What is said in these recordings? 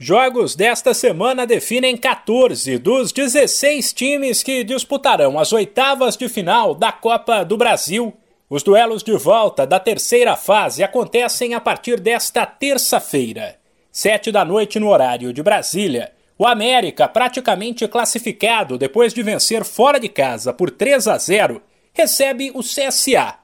Jogos desta semana definem 14 dos 16 times que disputarão as oitavas de final da Copa do Brasil. Os duelos de volta da terceira fase acontecem a partir desta terça-feira, sete da noite no horário de Brasília. O América, praticamente classificado depois de vencer fora de casa por 3 a 0, recebe o CSA.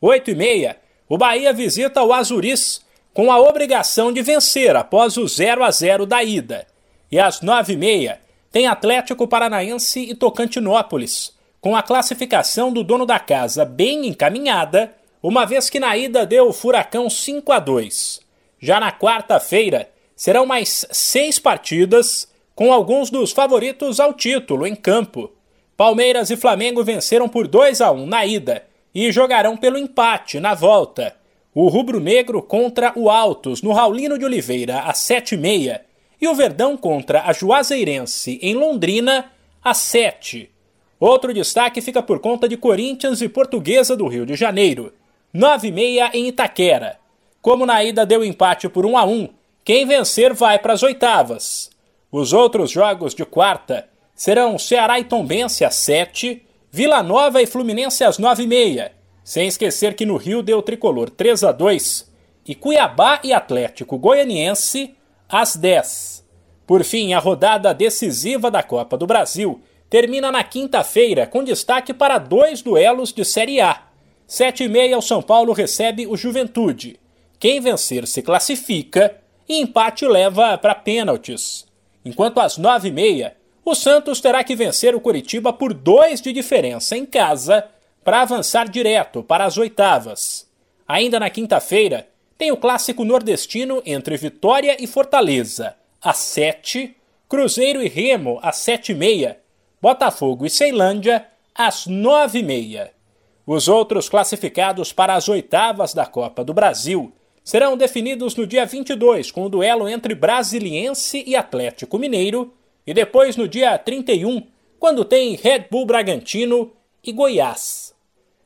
Oito e meia, o Bahia visita o Azuris com a obrigação de vencer após o 0 a 0 da ida. E às nove e meia tem Atlético Paranaense e Tocantinópolis, com a classificação do dono da casa bem encaminhada, uma vez que na ida deu o Furacão 5 a 2. Já na quarta-feira serão mais seis partidas, com alguns dos favoritos ao título em campo. Palmeiras e Flamengo venceram por 2 a 1 na ida e jogarão pelo empate na volta o Rubro Negro contra o Altos, no Raulino de Oliveira, às 7h30, e o Verdão contra a Juazeirense, em Londrina, às 7 Outro destaque fica por conta de Corinthians e Portuguesa do Rio de Janeiro, 9h30 em Itaquera. Como na ida deu empate por 1 a 1 quem vencer vai para as oitavas. Os outros jogos de quarta serão Ceará e Tombense às 7 Vila Nova e Fluminense às 9h30 sem esquecer que no Rio deu tricolor 3 a 2 e Cuiabá e Atlético Goianiense às 10. Por fim, a rodada decisiva da Copa do Brasil termina na quinta-feira com destaque para dois duelos de Série A. 7 e meia o São Paulo recebe o Juventude. Quem vencer se classifica e empate leva para pênaltis. Enquanto às 9 e meia, o Santos terá que vencer o Curitiba por dois de diferença em casa para avançar direto para as oitavas. Ainda na quinta-feira, tem o clássico nordestino entre Vitória e Fortaleza, às 7, Cruzeiro e Remo, às 7 e meia, Botafogo e Ceilândia, às 9 e meia. Os outros classificados para as oitavas da Copa do Brasil serão definidos no dia 22, com o duelo entre Brasiliense e Atlético Mineiro, e depois no dia 31, quando tem Red Bull Bragantino e Goiás.